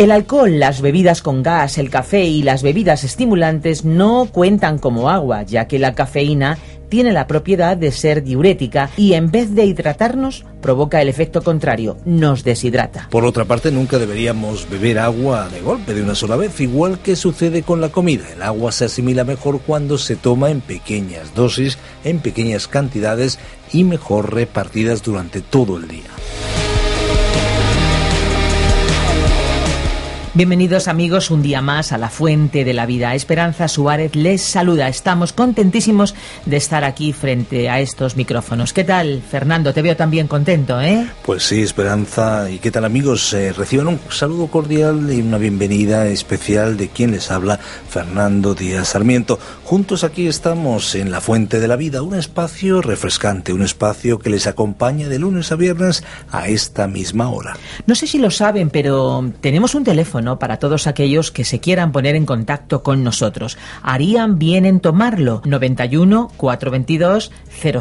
El alcohol, las bebidas con gas, el café y las bebidas estimulantes no cuentan como agua, ya que la cafeína tiene la propiedad de ser diurética y en vez de hidratarnos provoca el efecto contrario, nos deshidrata. Por otra parte, nunca deberíamos beber agua de golpe de una sola vez, igual que sucede con la comida. El agua se asimila mejor cuando se toma en pequeñas dosis, en pequeñas cantidades y mejor repartidas durante todo el día. Bienvenidos amigos un día más a la Fuente de la Vida. Esperanza Suárez les saluda. Estamos contentísimos de estar aquí frente a estos micrófonos. ¿Qué tal, Fernando? Te veo también contento, ¿eh? Pues sí, Esperanza. ¿Y qué tal amigos? Eh, reciban un saludo cordial y una bienvenida especial de quien les habla, Fernando Díaz Sarmiento. Juntos aquí estamos en la Fuente de la Vida, un espacio refrescante, un espacio que les acompaña de lunes a viernes a esta misma hora. No sé si lo saben, pero tenemos un teléfono para todos aquellos que se quieran poner en contacto con nosotros. Harían bien en tomarlo. 91 422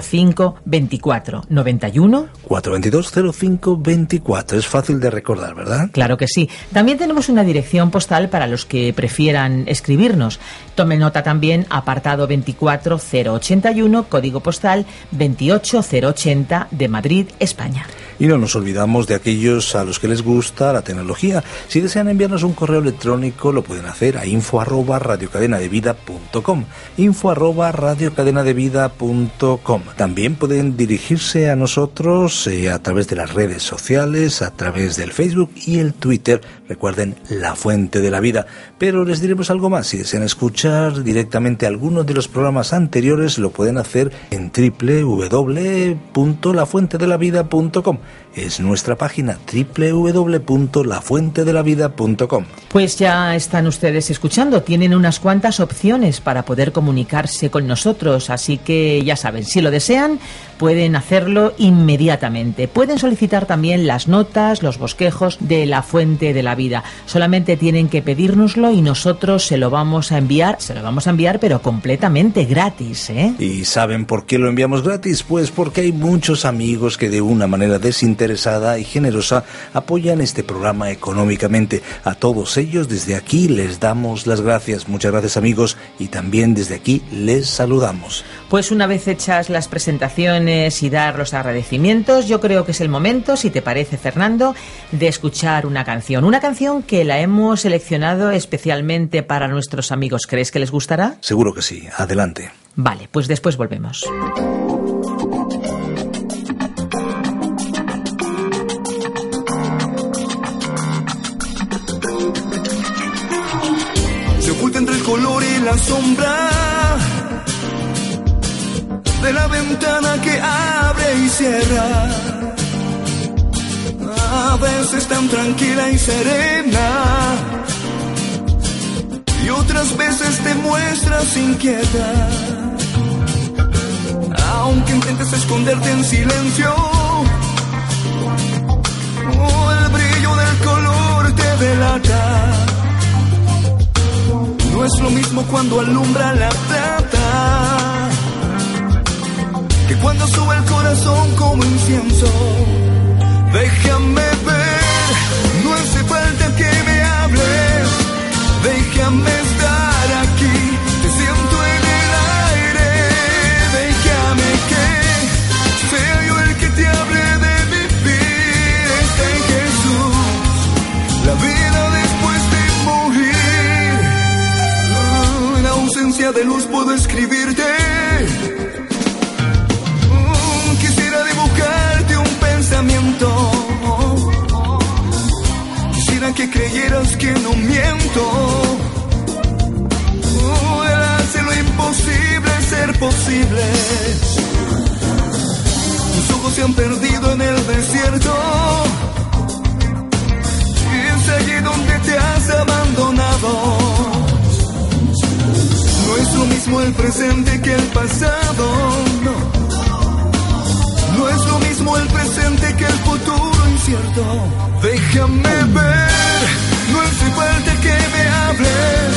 05 24. 91 422 05 24. Es fácil de recordar, ¿verdad? Claro que sí. También tenemos una dirección postal para los que prefieran escribirnos. Tome nota también apartado 24081, código postal 28080 de Madrid, España. Y no nos olvidamos de aquellos a los que les gusta la tecnología. Si desean enviarnos un correo electrónico, lo pueden hacer a info arroba radiocadenadevida.com. Info arroba radiocadenadevida.com. También pueden dirigirse a nosotros eh, a través de las redes sociales, a través del Facebook y el Twitter. Recuerden, la fuente de la vida. Pero les diremos algo más. Si desean escuchar directamente algunos de los programas anteriores, lo pueden hacer en www.lafuentedelavida.com es nuestra página www.lafuentedelavida.com. Pues ya están ustedes escuchando, tienen unas cuantas opciones para poder comunicarse con nosotros, así que ya saben, si lo desean, pueden hacerlo inmediatamente. Pueden solicitar también las notas, los bosquejos de la fuente de la vida. Solamente tienen que pedírnoslo y nosotros se lo vamos a enviar, se lo vamos a enviar pero completamente gratis, ¿eh? ¿Y saben por qué lo enviamos gratis? Pues porque hay muchos amigos que de una manera desinteresada y generosa apoyan este programa económicamente. A todos ellos desde aquí les damos las gracias. Muchas gracias amigos y también desde aquí les saludamos. Pues una vez hechas las presentaciones y dar los agradecimientos, yo creo que es el momento, si te parece Fernando, de escuchar una canción. Una canción que la hemos seleccionado especialmente para nuestros amigos. ¿Crees que les gustará? Seguro que sí. Adelante. Vale, pues después volvemos. Se oculta entre el color y la sombra de la ventana que abre y cierra. A veces tan tranquila y serena. Y otras veces te muestras inquieta. Aunque intentes esconderte en silencio. Oh, el brillo del color te delata. No es lo mismo cuando alumbra la plata que cuando sube el corazón como incienso. Déjame ver, no hace falta que me hables. Déjame estar aquí, te siento en el aire. Déjame que sea yo el que te hable de vivir. Está en Jesús, la vida después de morir. En ausencia de luz puedo escribirte. Que creyeras que no miento. Él hace lo imposible ser imposible. Tus ojos se han perdido en el desierto. Es allí donde te has abandonado. No es lo mismo el presente que el pasado. No. No es lo mismo el presente que el futuro ver, no que me hables.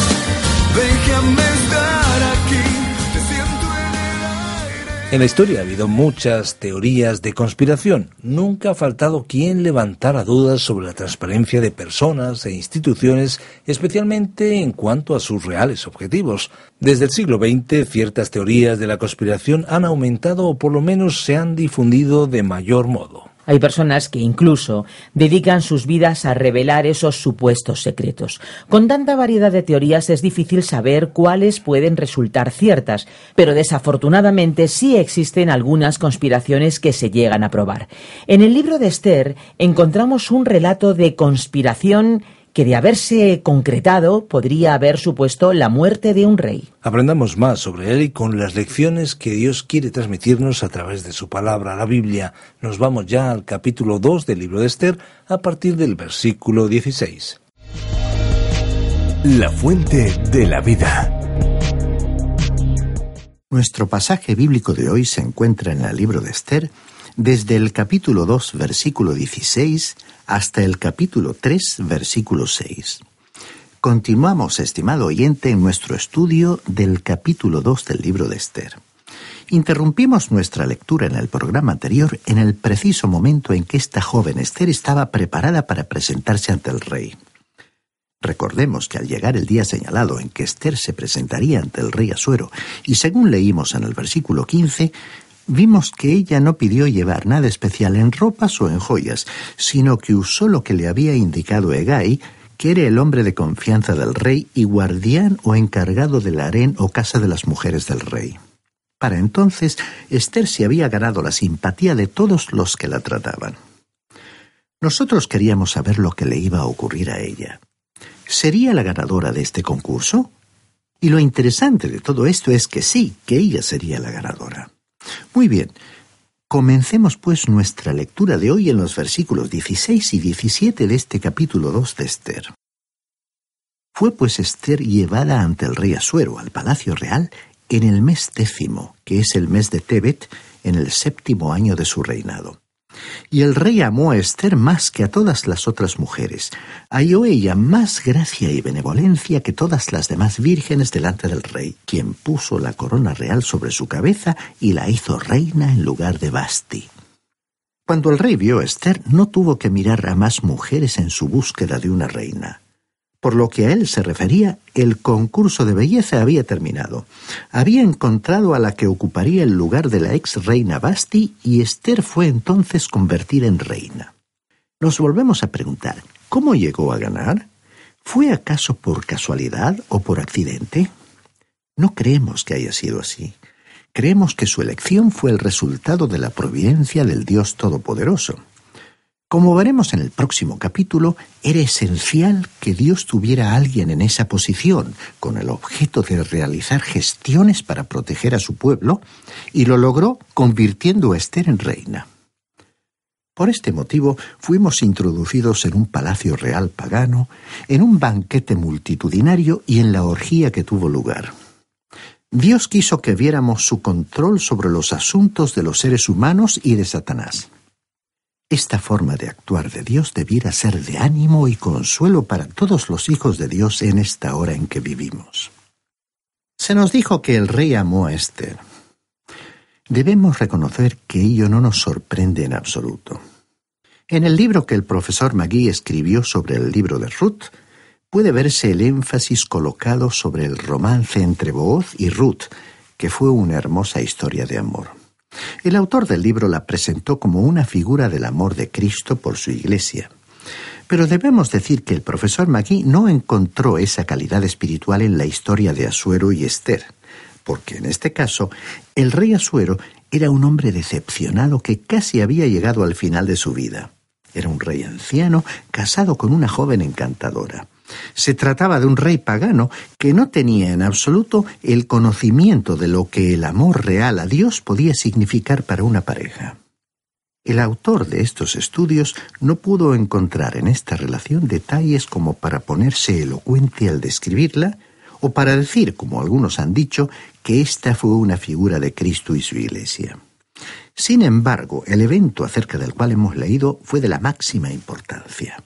Déjame estar aquí. El aire. En la historia ha habido muchas teorías de conspiración. Nunca ha faltado quien levantara dudas sobre la transparencia de personas e instituciones, especialmente en cuanto a sus reales objetivos. Desde el siglo XX, ciertas teorías de la conspiración han aumentado o por lo menos se han difundido de mayor modo. Hay personas que incluso dedican sus vidas a revelar esos supuestos secretos. Con tanta variedad de teorías es difícil saber cuáles pueden resultar ciertas, pero desafortunadamente sí existen algunas conspiraciones que se llegan a probar. En el libro de Esther encontramos un relato de conspiración que de haberse concretado podría haber supuesto la muerte de un rey. Aprendamos más sobre él y con las lecciones que Dios quiere transmitirnos a través de su palabra, la Biblia. Nos vamos ya al capítulo 2 del libro de Esther a partir del versículo 16. La fuente de la vida. Nuestro pasaje bíblico de hoy se encuentra en el libro de Esther, desde el capítulo 2, versículo 16, hasta el capítulo 3, versículo 6. Continuamos, estimado oyente, en nuestro estudio del capítulo 2 del libro de Esther. Interrumpimos nuestra lectura en el programa anterior en el preciso momento en que esta joven Esther estaba preparada para presentarse ante el rey. Recordemos que al llegar el día señalado en que Esther se presentaría ante el rey Asuero, y según leímos en el versículo 15, vimos que ella no pidió llevar nada especial en ropas o en joyas, sino que usó lo que le había indicado Egay, que era el hombre de confianza del rey y guardián o encargado del harén o casa de las mujeres del rey. Para entonces, Esther se había ganado la simpatía de todos los que la trataban. Nosotros queríamos saber lo que le iba a ocurrir a ella. ¿Sería la ganadora de este concurso? Y lo interesante de todo esto es que sí, que ella sería la ganadora. Muy bien, comencemos pues nuestra lectura de hoy en los versículos 16 y 17 de este capítulo 2 de Esther. Fue pues Esther llevada ante el rey Asuero al palacio real en el mes décimo, que es el mes de Tebet, en el séptimo año de su reinado. Y el rey amó a Esther más que a todas las otras mujeres. Halló ella más gracia y benevolencia que todas las demás vírgenes delante del rey, quien puso la corona real sobre su cabeza y la hizo reina en lugar de Basti. Cuando el rey vio a Esther, no tuvo que mirar a más mujeres en su búsqueda de una reina. Por lo que a él se refería, el concurso de belleza había terminado. Había encontrado a la que ocuparía el lugar de la ex reina Basti y Esther fue entonces convertida en reina. Nos volvemos a preguntar, ¿cómo llegó a ganar? ¿Fue acaso por casualidad o por accidente? No creemos que haya sido así. Creemos que su elección fue el resultado de la providencia del Dios Todopoderoso. Como veremos en el próximo capítulo, era esencial que Dios tuviera a alguien en esa posición, con el objeto de realizar gestiones para proteger a su pueblo, y lo logró convirtiendo a Esther en reina. Por este motivo fuimos introducidos en un palacio real pagano, en un banquete multitudinario y en la orgía que tuvo lugar. Dios quiso que viéramos su control sobre los asuntos de los seres humanos y de Satanás. Esta forma de actuar de Dios debiera ser de ánimo y consuelo para todos los hijos de Dios en esta hora en que vivimos. Se nos dijo que el rey amó a Esther. Debemos reconocer que ello no nos sorprende en absoluto. En el libro que el profesor Magui escribió sobre el libro de Ruth, puede verse el énfasis colocado sobre el romance entre Booz y Ruth, que fue una hermosa historia de amor. El autor del libro la presentó como una figura del amor de Cristo por su iglesia. Pero debemos decir que el profesor Magui no encontró esa calidad espiritual en la historia de Asuero y Esther, porque en este caso el rey Asuero era un hombre decepcionado que casi había llegado al final de su vida. Era un rey anciano casado con una joven encantadora. Se trataba de un rey pagano que no tenía en absoluto el conocimiento de lo que el amor real a Dios podía significar para una pareja. El autor de estos estudios no pudo encontrar en esta relación detalles como para ponerse elocuente al describirla, o para decir, como algunos han dicho, que esta fue una figura de Cristo y su Iglesia. Sin embargo, el evento acerca del cual hemos leído fue de la máxima importancia.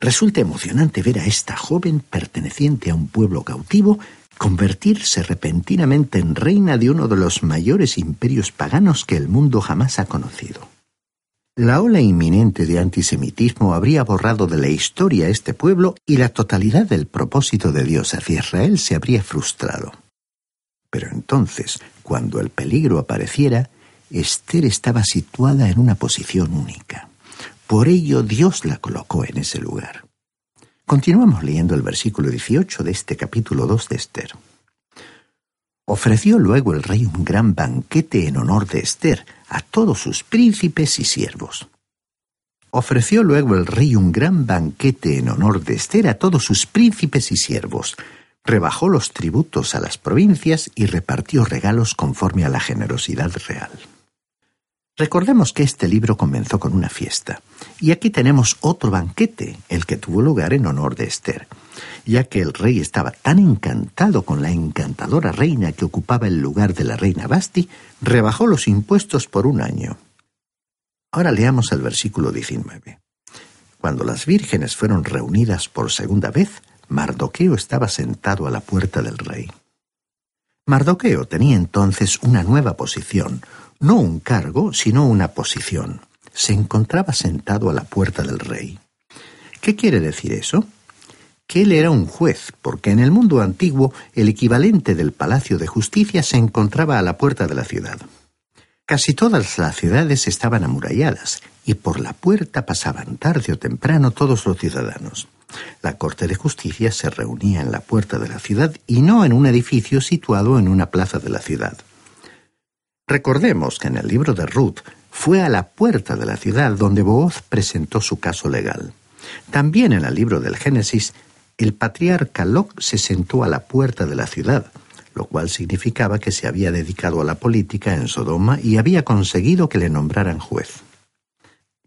Resulta emocionante ver a esta joven perteneciente a un pueblo cautivo convertirse repentinamente en reina de uno de los mayores imperios paganos que el mundo jamás ha conocido. La ola inminente de antisemitismo habría borrado de la historia este pueblo y la totalidad del propósito de Dios hacia Israel se habría frustrado. Pero entonces, cuando el peligro apareciera, Esther estaba situada en una posición única. Por ello Dios la colocó en ese lugar. Continuamos leyendo el versículo 18 de este capítulo 2 de Esther. Ofreció luego el rey un gran banquete en honor de Esther a todos sus príncipes y siervos. Ofreció luego el rey un gran banquete en honor de Esther a todos sus príncipes y siervos, rebajó los tributos a las provincias y repartió regalos conforme a la generosidad real. Recordemos que este libro comenzó con una fiesta, y aquí tenemos otro banquete, el que tuvo lugar en honor de Esther, ya que el rey estaba tan encantado con la encantadora reina que ocupaba el lugar de la reina Basti, rebajó los impuestos por un año. Ahora leamos el versículo 19. Cuando las vírgenes fueron reunidas por segunda vez, Mardoqueo estaba sentado a la puerta del rey. Mardoqueo tenía entonces una nueva posición, no un cargo, sino una posición. Se encontraba sentado a la puerta del rey. ¿Qué quiere decir eso? Que él era un juez, porque en el mundo antiguo el equivalente del Palacio de Justicia se encontraba a la puerta de la ciudad. Casi todas las ciudades estaban amuralladas, y por la puerta pasaban tarde o temprano todos los ciudadanos. La Corte de Justicia se reunía en la puerta de la ciudad y no en un edificio situado en una plaza de la ciudad. Recordemos que en el libro de Ruth fue a la puerta de la ciudad donde Booz presentó su caso legal. También en el libro del Génesis, el patriarca Lot se sentó a la puerta de la ciudad, lo cual significaba que se había dedicado a la política en Sodoma y había conseguido que le nombraran juez.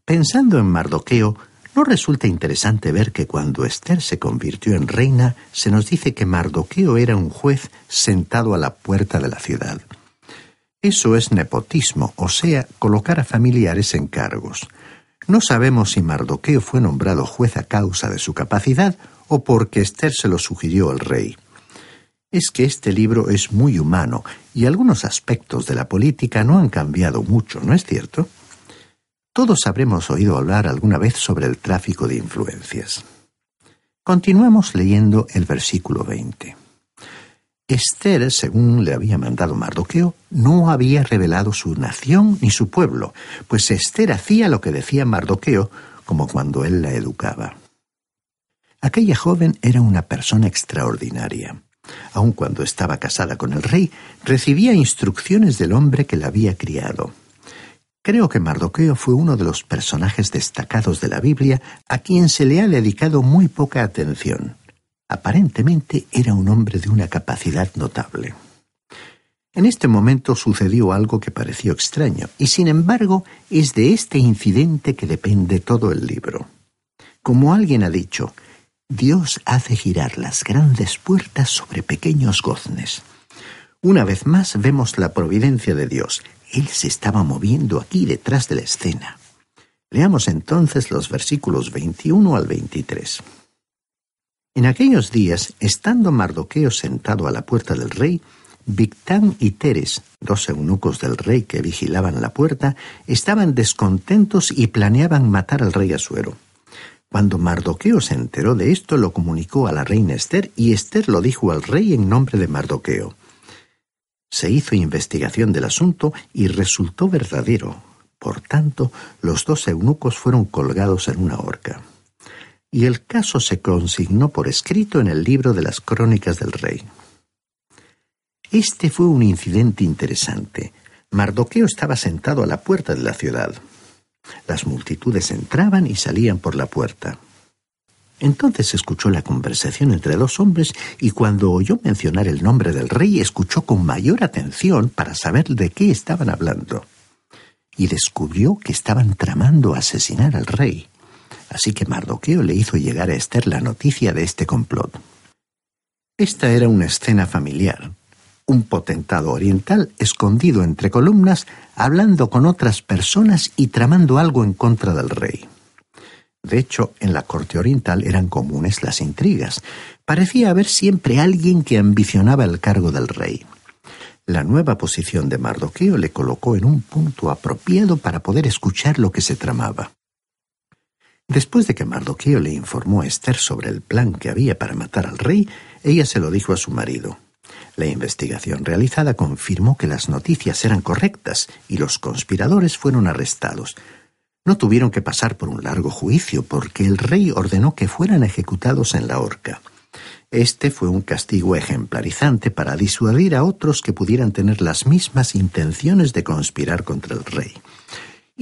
Pensando en Mardoqueo, ¿no resulta interesante ver que cuando Esther se convirtió en reina, se nos dice que Mardoqueo era un juez sentado a la puerta de la ciudad? Eso es nepotismo, o sea, colocar a familiares en cargos. No sabemos si Mardoqueo fue nombrado juez a causa de su capacidad o porque Esther se lo sugirió el rey. Es que este libro es muy humano y algunos aspectos de la política no han cambiado mucho, ¿no es cierto? Todos habremos oído hablar alguna vez sobre el tráfico de influencias. Continuamos leyendo el versículo 20. Esther, según le había mandado Mardoqueo, no había revelado su nación ni su pueblo, pues Esther hacía lo que decía Mardoqueo, como cuando él la educaba. Aquella joven era una persona extraordinaria. Aun cuando estaba casada con el rey, recibía instrucciones del hombre que la había criado. Creo que Mardoqueo fue uno de los personajes destacados de la Biblia a quien se le ha dedicado muy poca atención. Aparentemente era un hombre de una capacidad notable. En este momento sucedió algo que pareció extraño, y sin embargo es de este incidente que depende todo el libro. Como alguien ha dicho, Dios hace girar las grandes puertas sobre pequeños goznes. Una vez más vemos la providencia de Dios. Él se estaba moviendo aquí detrás de la escena. Leamos entonces los versículos 21 al 23. En aquellos días, estando Mardoqueo sentado a la puerta del rey, Victán y Teres, dos eunucos del rey que vigilaban la puerta, estaban descontentos y planeaban matar al rey Asuero. Cuando Mardoqueo se enteró de esto, lo comunicó a la reina Esther y Esther lo dijo al rey en nombre de Mardoqueo. Se hizo investigación del asunto y resultó verdadero. Por tanto, los dos eunucos fueron colgados en una horca y el caso se consignó por escrito en el libro de las crónicas del rey. Este fue un incidente interesante. Mardoqueo estaba sentado a la puerta de la ciudad. Las multitudes entraban y salían por la puerta. Entonces escuchó la conversación entre dos hombres y cuando oyó mencionar el nombre del rey escuchó con mayor atención para saber de qué estaban hablando. Y descubrió que estaban tramando asesinar al rey. Así que Mardoqueo le hizo llegar a Esther la noticia de este complot. Esta era una escena familiar. Un potentado oriental escondido entre columnas, hablando con otras personas y tramando algo en contra del rey. De hecho, en la corte oriental eran comunes las intrigas. Parecía haber siempre alguien que ambicionaba el cargo del rey. La nueva posición de Mardoqueo le colocó en un punto apropiado para poder escuchar lo que se tramaba. Después de que Mardoqueo le informó a Esther sobre el plan que había para matar al rey, ella se lo dijo a su marido. La investigación realizada confirmó que las noticias eran correctas y los conspiradores fueron arrestados, no tuvieron que pasar por un largo juicio porque el rey ordenó que fueran ejecutados en la horca. Este fue un castigo ejemplarizante para disuadir a otros que pudieran tener las mismas intenciones de conspirar contra el rey.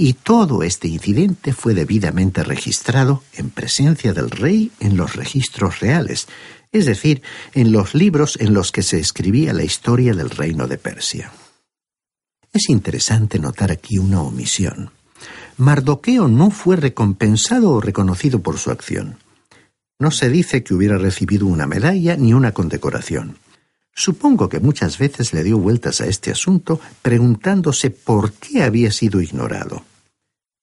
Y todo este incidente fue debidamente registrado en presencia del rey en los registros reales, es decir, en los libros en los que se escribía la historia del reino de Persia. Es interesante notar aquí una omisión. Mardoqueo no fue recompensado o reconocido por su acción. No se dice que hubiera recibido una medalla ni una condecoración. Supongo que muchas veces le dio vueltas a este asunto preguntándose por qué había sido ignorado.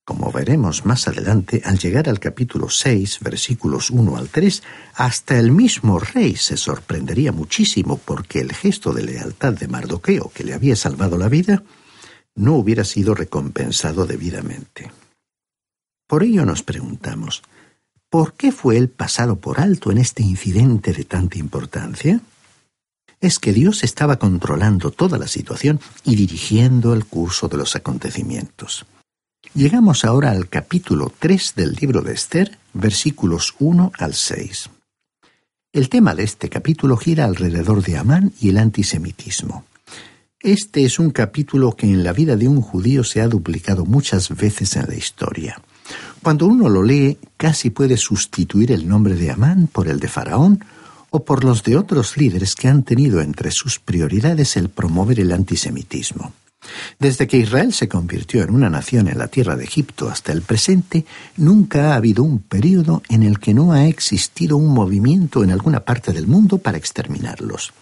Como veremos más adelante, al llegar al capítulo 6, versículos 1 al 3, hasta el mismo rey se sorprendería muchísimo porque el gesto de lealtad de Mardoqueo que le había salvado la vida no hubiera sido recompensado debidamente. Por ello nos preguntamos, ¿por qué fue él pasado por alto en este incidente de tanta importancia? Es que Dios estaba controlando toda la situación y dirigiendo el curso de los acontecimientos. Llegamos ahora al capítulo 3 del libro de Esther, versículos 1 al 6. El tema de este capítulo gira alrededor de Amán y el antisemitismo. Este es un capítulo que en la vida de un judío se ha duplicado muchas veces en la historia. Cuando uno lo lee, casi puede sustituir el nombre de Amán por el de Faraón o por los de otros líderes que han tenido entre sus prioridades el promover el antisemitismo. Desde que Israel se convirtió en una nación en la tierra de Egipto hasta el presente, nunca ha habido un período en el que no ha existido un movimiento en alguna parte del mundo para exterminarlos.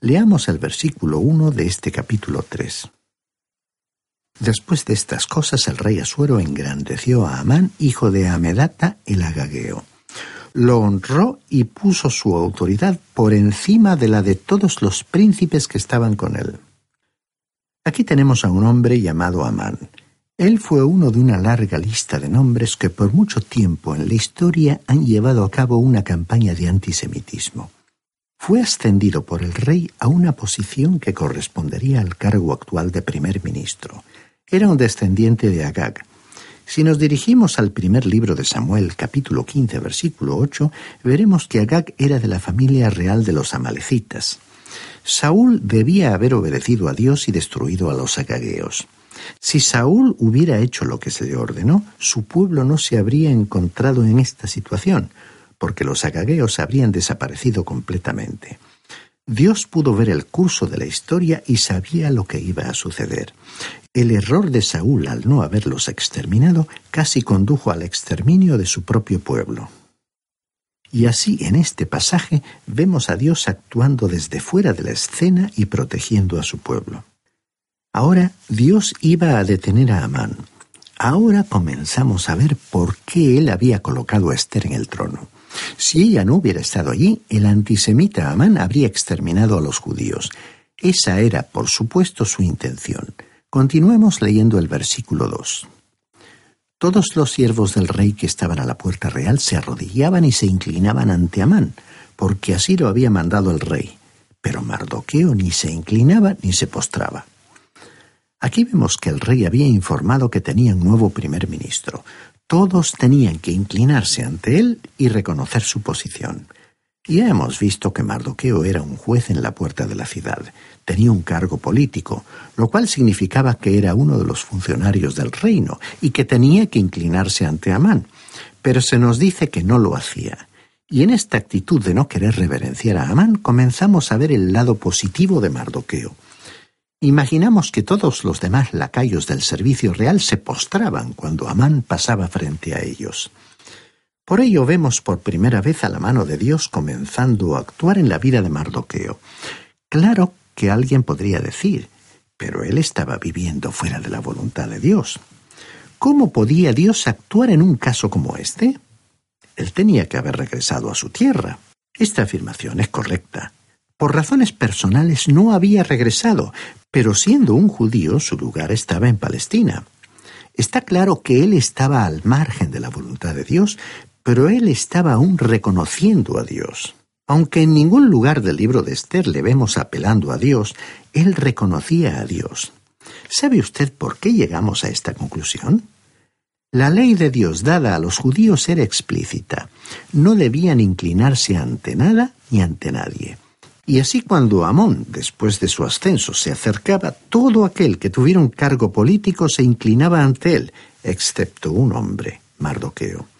Leamos el versículo 1 de este capítulo 3. Después de estas cosas el rey Asuero engrandeció a Amán, hijo de Amedata, el agageo. Lo honró y puso su autoridad por encima de la de todos los príncipes que estaban con él. Aquí tenemos a un hombre llamado Amán. Él fue uno de una larga lista de nombres que por mucho tiempo en la historia han llevado a cabo una campaña de antisemitismo fue ascendido por el rey a una posición que correspondería al cargo actual de primer ministro. Era un descendiente de Agag. Si nos dirigimos al primer libro de Samuel, capítulo 15, versículo 8, veremos que Agag era de la familia real de los amalecitas. Saúl debía haber obedecido a Dios y destruido a los agagueos. Si Saúl hubiera hecho lo que se le ordenó, su pueblo no se habría encontrado en esta situación, porque los agagueos habrían desaparecido completamente. Dios pudo ver el curso de la historia y sabía lo que iba a suceder. El error de Saúl al no haberlos exterminado casi condujo al exterminio de su propio pueblo. Y así en este pasaje vemos a Dios actuando desde fuera de la escena y protegiendo a su pueblo. Ahora Dios iba a detener a Amán. Ahora comenzamos a ver por qué él había colocado a Esther en el trono. Si ella no hubiera estado allí, el antisemita Amán habría exterminado a los judíos. Esa era, por supuesto, su intención. Continuemos leyendo el versículo 2. Todos los siervos del rey que estaban a la puerta real se arrodillaban y se inclinaban ante Amán, porque así lo había mandado el rey. Pero Mardoqueo ni se inclinaba ni se postraba. Aquí vemos que el rey había informado que tenía un nuevo primer ministro. Todos tenían que inclinarse ante él y reconocer su posición. Ya hemos visto que Mardoqueo era un juez en la puerta de la ciudad. Tenía un cargo político, lo cual significaba que era uno de los funcionarios del reino y que tenía que inclinarse ante Amán. Pero se nos dice que no lo hacía. Y en esta actitud de no querer reverenciar a Amán comenzamos a ver el lado positivo de Mardoqueo. Imaginamos que todos los demás lacayos del servicio real se postraban cuando Amán pasaba frente a ellos. Por ello vemos por primera vez a la mano de Dios comenzando a actuar en la vida de Mardoqueo. Claro que alguien podría decir, pero él estaba viviendo fuera de la voluntad de Dios. ¿Cómo podía Dios actuar en un caso como este? Él tenía que haber regresado a su tierra. Esta afirmación es correcta. Por razones personales no había regresado, pero siendo un judío su lugar estaba en Palestina. Está claro que él estaba al margen de la voluntad de Dios, pero él estaba aún reconociendo a Dios. Aunque en ningún lugar del libro de Esther le vemos apelando a Dios, él reconocía a Dios. ¿Sabe usted por qué llegamos a esta conclusión? La ley de Dios dada a los judíos era explícita. No debían inclinarse ante nada ni ante nadie. Y así cuando Amón, después de su ascenso, se acercaba, todo aquel que tuviera un cargo político se inclinaba ante él, excepto un hombre, Mardoqueo.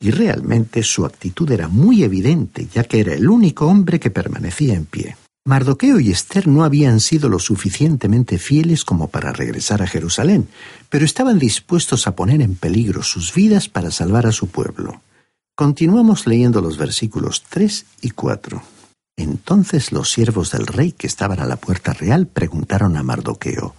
Y realmente su actitud era muy evidente, ya que era el único hombre que permanecía en pie. Mardoqueo y Esther no habían sido lo suficientemente fieles como para regresar a Jerusalén, pero estaban dispuestos a poner en peligro sus vidas para salvar a su pueblo. Continuamos leyendo los versículos 3 y 4. Entonces los siervos del rey que estaban a la puerta real preguntaron a Mardoqueo,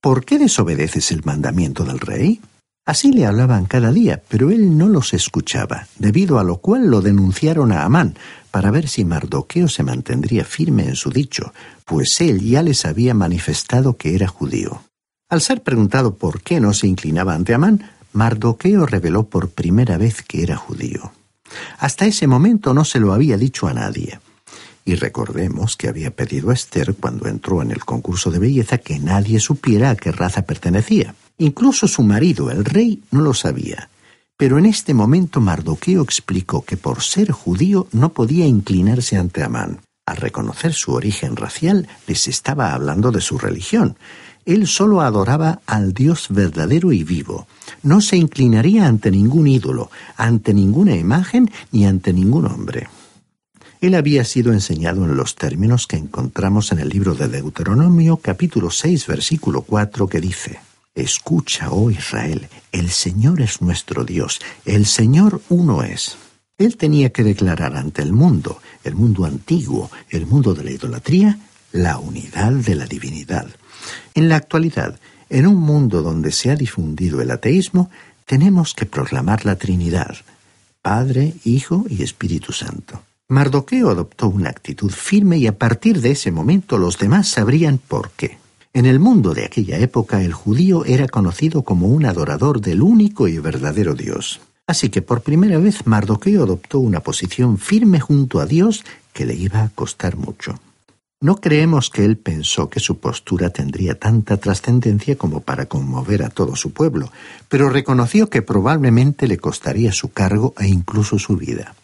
¿Por qué desobedeces el mandamiento del rey? Así le hablaban cada día, pero él no los escuchaba, debido a lo cual lo denunciaron a Amán, para ver si Mardoqueo se mantendría firme en su dicho, pues él ya les había manifestado que era judío. Al ser preguntado por qué no se inclinaba ante Amán, Mardoqueo reveló por primera vez que era judío. Hasta ese momento no se lo había dicho a nadie. Y recordemos que había pedido a Esther cuando entró en el concurso de belleza que nadie supiera a qué raza pertenecía. Incluso su marido, el rey, no lo sabía. Pero en este momento Mardoqueo explicó que por ser judío no podía inclinarse ante Amán. Al reconocer su origen racial, les estaba hablando de su religión. Él solo adoraba al Dios verdadero y vivo. No se inclinaría ante ningún ídolo, ante ninguna imagen ni ante ningún hombre. Él había sido enseñado en los términos que encontramos en el libro de Deuteronomio capítulo 6 versículo 4 que dice, Escucha, oh Israel, el Señor es nuestro Dios, el Señor uno es. Él tenía que declarar ante el mundo, el mundo antiguo, el mundo de la idolatría, la unidad de la divinidad. En la actualidad, en un mundo donde se ha difundido el ateísmo, tenemos que proclamar la Trinidad, Padre, Hijo y Espíritu Santo. Mardoqueo adoptó una actitud firme y a partir de ese momento los demás sabrían por qué. En el mundo de aquella época el judío era conocido como un adorador del único y verdadero Dios. Así que por primera vez Mardoqueo adoptó una posición firme junto a Dios que le iba a costar mucho. No creemos que él pensó que su postura tendría tanta trascendencia como para conmover a todo su pueblo, pero reconoció que probablemente le costaría su cargo e incluso su vida.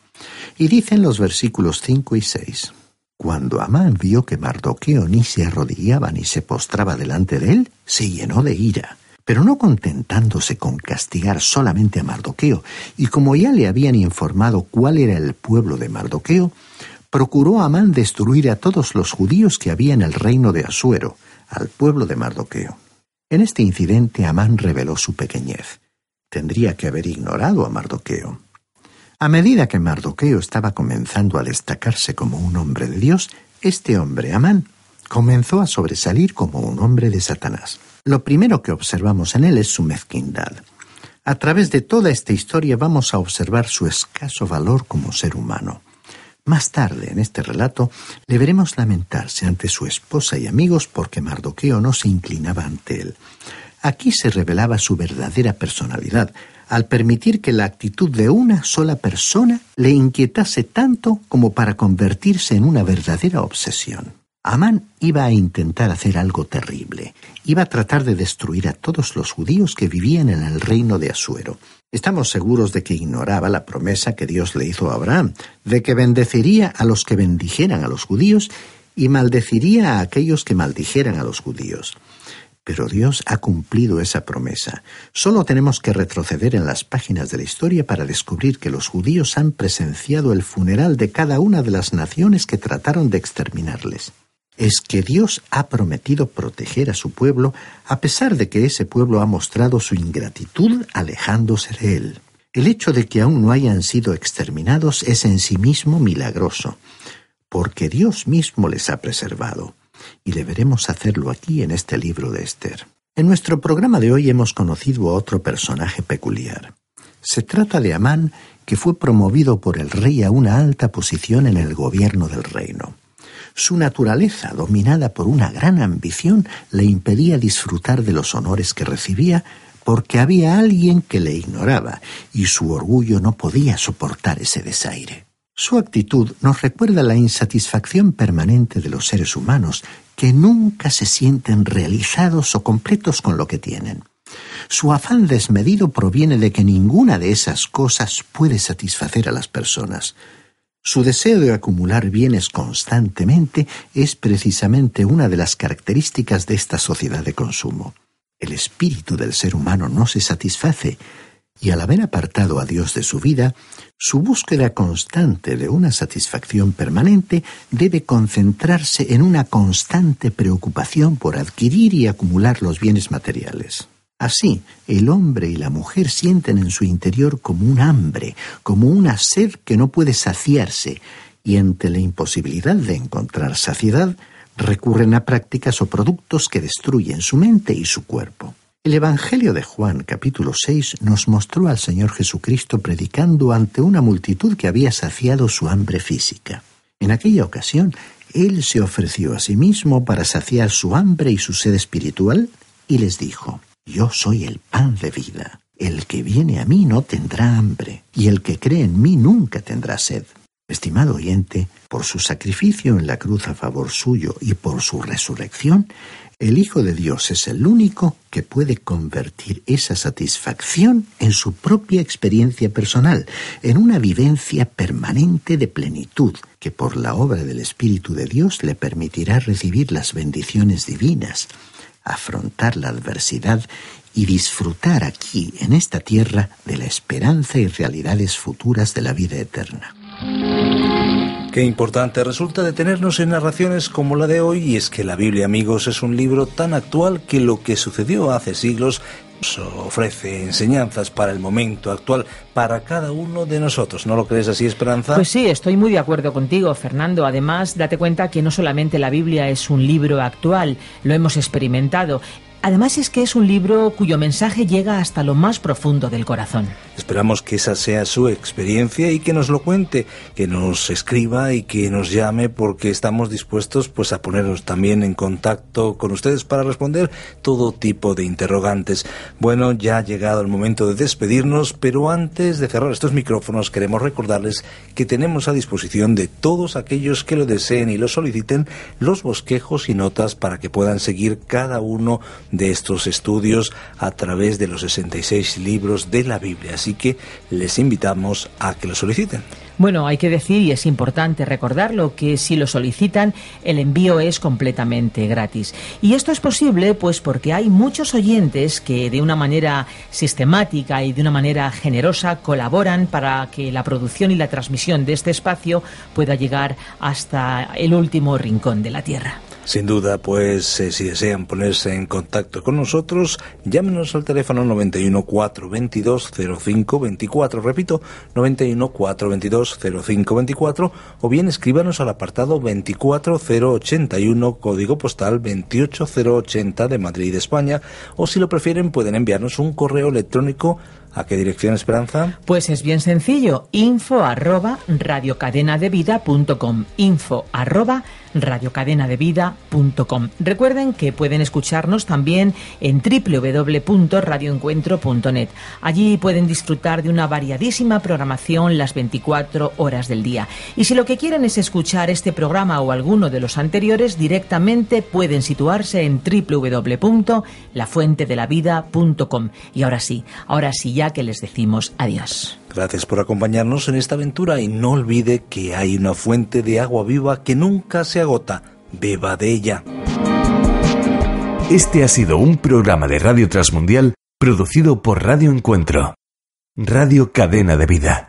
Y dicen los versículos 5 y 6. Cuando Amán vio que Mardoqueo ni se arrodillaba ni se postraba delante de él, se llenó de ira. Pero no contentándose con castigar solamente a Mardoqueo, y como ya le habían informado cuál era el pueblo de Mardoqueo, procuró Amán destruir a todos los judíos que había en el reino de Asuero, al pueblo de Mardoqueo. En este incidente Amán reveló su pequeñez. Tendría que haber ignorado a Mardoqueo. A medida que Mardoqueo estaba comenzando a destacarse como un hombre de Dios, este hombre, Amán, comenzó a sobresalir como un hombre de Satanás. Lo primero que observamos en él es su mezquindad. A través de toda esta historia vamos a observar su escaso valor como ser humano. Más tarde en este relato le veremos lamentarse ante su esposa y amigos porque Mardoqueo no se inclinaba ante él. Aquí se revelaba su verdadera personalidad, al permitir que la actitud de una sola persona le inquietase tanto como para convertirse en una verdadera obsesión. Amán iba a intentar hacer algo terrible. Iba a tratar de destruir a todos los judíos que vivían en el reino de Asuero. Estamos seguros de que ignoraba la promesa que Dios le hizo a Abraham, de que bendeciría a los que bendijeran a los judíos y maldeciría a aquellos que maldijeran a los judíos. Pero Dios ha cumplido esa promesa. Solo tenemos que retroceder en las páginas de la historia para descubrir que los judíos han presenciado el funeral de cada una de las naciones que trataron de exterminarles. Es que Dios ha prometido proteger a su pueblo a pesar de que ese pueblo ha mostrado su ingratitud alejándose de él. El hecho de que aún no hayan sido exterminados es en sí mismo milagroso, porque Dios mismo les ha preservado y deberemos hacerlo aquí en este libro de Esther. En nuestro programa de hoy hemos conocido a otro personaje peculiar. Se trata de Amán, que fue promovido por el rey a una alta posición en el gobierno del reino. Su naturaleza, dominada por una gran ambición, le impedía disfrutar de los honores que recibía porque había alguien que le ignoraba y su orgullo no podía soportar ese desaire. Su actitud nos recuerda la insatisfacción permanente de los seres humanos, que nunca se sienten realizados o completos con lo que tienen. Su afán desmedido proviene de que ninguna de esas cosas puede satisfacer a las personas. Su deseo de acumular bienes constantemente es precisamente una de las características de esta sociedad de consumo. El espíritu del ser humano no se satisface, y al haber apartado a Dios de su vida, su búsqueda constante de una satisfacción permanente debe concentrarse en una constante preocupación por adquirir y acumular los bienes materiales. Así, el hombre y la mujer sienten en su interior como un hambre, como una sed que no puede saciarse, y ante la imposibilidad de encontrar saciedad, recurren a prácticas o productos que destruyen su mente y su cuerpo. El Evangelio de Juan capítulo 6 nos mostró al Señor Jesucristo predicando ante una multitud que había saciado su hambre física. En aquella ocasión, Él se ofreció a sí mismo para saciar su hambre y su sed espiritual y les dijo, Yo soy el pan de vida. El que viene a mí no tendrá hambre, y el que cree en mí nunca tendrá sed. Estimado oyente, por su sacrificio en la cruz a favor suyo y por su resurrección, el Hijo de Dios es el único que puede convertir esa satisfacción en su propia experiencia personal, en una vivencia permanente de plenitud, que por la obra del Espíritu de Dios le permitirá recibir las bendiciones divinas, afrontar la adversidad y disfrutar aquí, en esta tierra, de la esperanza y realidades futuras de la vida eterna. Qué importante resulta detenernos en narraciones como la de hoy y es que la Biblia, amigos, es un libro tan actual que lo que sucedió hace siglos ofrece enseñanzas para el momento actual, para cada uno de nosotros. ¿No lo crees así, Esperanza? Pues sí, estoy muy de acuerdo contigo, Fernando. Además, date cuenta que no solamente la Biblia es un libro actual, lo hemos experimentado. Además es que es un libro cuyo mensaje llega hasta lo más profundo del corazón. Esperamos que esa sea su experiencia y que nos lo cuente, que nos escriba y que nos llame porque estamos dispuestos pues a ponernos también en contacto con ustedes para responder todo tipo de interrogantes. Bueno, ya ha llegado el momento de despedirnos, pero antes de cerrar estos micrófonos queremos recordarles que tenemos a disposición de todos aquellos que lo deseen y lo soliciten los bosquejos y notas para que puedan seguir cada uno de estos estudios a través de los 66 libros de la Biblia. Así que les invitamos a que lo soliciten. Bueno, hay que decir, y es importante recordarlo, que si lo solicitan, el envío es completamente gratis. Y esto es posible, pues, porque hay muchos oyentes que de una manera sistemática y de una manera generosa colaboran para que la producción y la transmisión de este espacio pueda llegar hasta el último rincón de la Tierra. Sin duda, pues eh, si desean ponerse en contacto con nosotros, llámenos al teléfono 91 422 05 24, repito, 91 422 05 24, o bien escríbanos al apartado 24081, código postal 28080 de Madrid, España, o si lo prefieren pueden enviarnos un correo electrónico ¿A qué dirección, Esperanza? Pues es bien sencillo, info arroba radiocadenadevida.com, info arroba radiocadenadevida.com. Recuerden que pueden escucharnos también en www.radioencuentro.net. Allí pueden disfrutar de una variadísima programación las 24 horas del día. Y si lo que quieren es escuchar este programa o alguno de los anteriores, directamente pueden situarse en www.lafuentedelavida.com. Y ahora sí, ahora sí ya que les decimos adiós. Gracias por acompañarnos en esta aventura y no olvide que hay una fuente de agua viva que nunca se agota. Beba de ella. Este ha sido un programa de Radio Transmundial producido por Radio Encuentro, Radio Cadena de Vida.